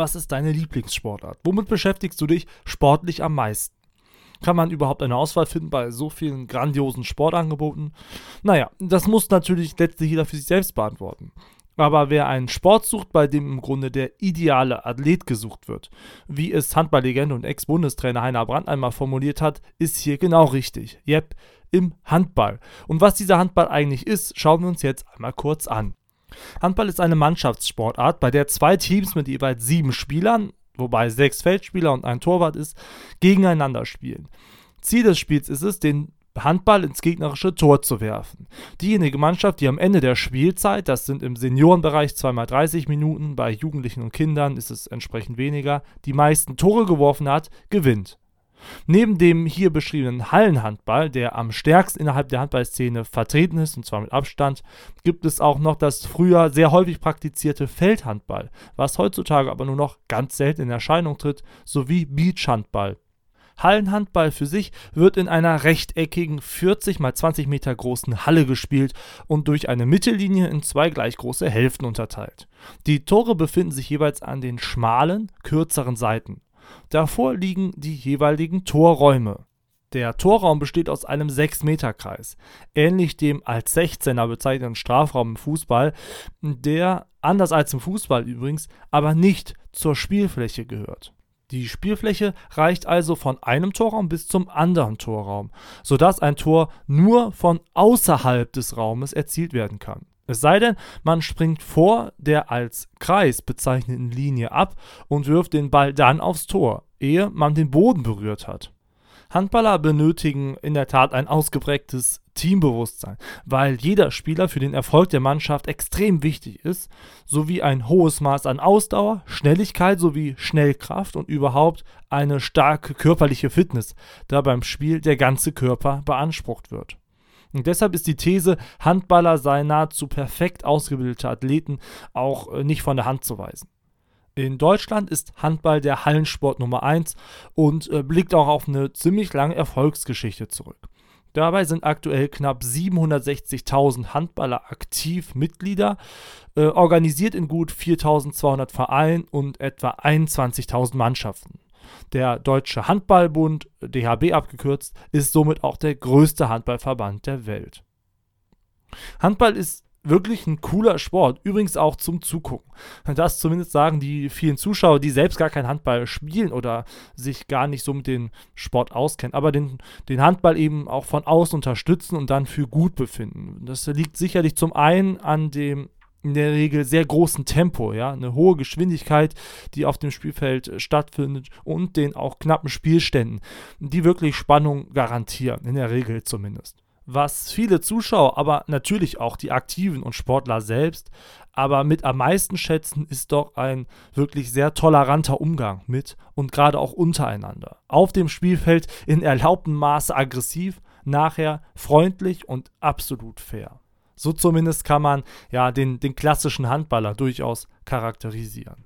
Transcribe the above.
was ist deine Lieblingssportart? Womit beschäftigst du dich sportlich am meisten? Kann man überhaupt eine Auswahl finden bei so vielen grandiosen Sportangeboten? Naja, das muss natürlich letztlich jeder für sich selbst beantworten. Aber wer einen Sport sucht, bei dem im Grunde der ideale Athlet gesucht wird, wie es Handballlegende und Ex-Bundestrainer Heiner Brandt einmal formuliert hat, ist hier genau richtig. Yep, im Handball. Und was dieser Handball eigentlich ist, schauen wir uns jetzt einmal kurz an. Handball ist eine Mannschaftssportart, bei der zwei Teams mit jeweils sieben Spielern, wobei sechs Feldspieler und ein Torwart ist, gegeneinander spielen. Ziel des Spiels ist es, den Handball ins gegnerische Tor zu werfen. Diejenige Mannschaft, die am Ende der Spielzeit, das sind im Seniorenbereich 2x30 Minuten, bei Jugendlichen und Kindern ist es entsprechend weniger, die meisten Tore geworfen hat, gewinnt. Neben dem hier beschriebenen Hallenhandball, der am stärksten innerhalb der Handballszene vertreten ist, und zwar mit Abstand, gibt es auch noch das früher sehr häufig praktizierte Feldhandball, was heutzutage aber nur noch ganz selten in Erscheinung tritt, sowie Beachhandball. Hallenhandball für sich wird in einer rechteckigen 40 x 20 Meter großen Halle gespielt und durch eine Mittellinie in zwei gleich große Hälften unterteilt. Die Tore befinden sich jeweils an den schmalen, kürzeren Seiten. Davor liegen die jeweiligen Torräume. Der Torraum besteht aus einem 6-Meter-Kreis, ähnlich dem als 16er bezeichneten Strafraum im Fußball, der, anders als im Fußball übrigens, aber nicht zur Spielfläche gehört. Die Spielfläche reicht also von einem Torraum bis zum anderen Torraum, sodass ein Tor nur von außerhalb des Raumes erzielt werden kann. Es sei denn, man springt vor der als Kreis bezeichneten Linie ab und wirft den Ball dann aufs Tor, ehe man den Boden berührt hat. Handballer benötigen in der Tat ein ausgeprägtes Teambewusstsein, weil jeder Spieler für den Erfolg der Mannschaft extrem wichtig ist, sowie ein hohes Maß an Ausdauer, Schnelligkeit sowie Schnellkraft und überhaupt eine starke körperliche Fitness, da beim Spiel der ganze Körper beansprucht wird. Und deshalb ist die These, Handballer seien nahezu perfekt ausgebildete Athleten auch äh, nicht von der Hand zu weisen. In Deutschland ist Handball der Hallensport Nummer 1 und äh, blickt auch auf eine ziemlich lange Erfolgsgeschichte zurück. Dabei sind aktuell knapp 760.000 Handballer aktiv Mitglieder, äh, organisiert in gut 4.200 Vereinen und etwa 21.000 Mannschaften. Der Deutsche Handballbund, DHB abgekürzt, ist somit auch der größte Handballverband der Welt. Handball ist wirklich ein cooler Sport, übrigens auch zum Zugucken. Das zumindest sagen die vielen Zuschauer, die selbst gar kein Handball spielen oder sich gar nicht so mit dem Sport auskennen, aber den, den Handball eben auch von außen unterstützen und dann für gut befinden. Das liegt sicherlich zum einen an dem in der Regel sehr großen Tempo, ja, eine hohe Geschwindigkeit, die auf dem Spielfeld stattfindet und den auch knappen Spielständen, die wirklich Spannung garantieren, in der Regel zumindest was viele Zuschauer, aber natürlich auch die Aktiven und Sportler selbst, aber mit am meisten schätzen, ist doch ein wirklich sehr toleranter Umgang mit und gerade auch untereinander. Auf dem Spielfeld in erlaubtem Maße aggressiv, nachher freundlich und absolut fair. So zumindest kann man ja den, den klassischen Handballer durchaus charakterisieren.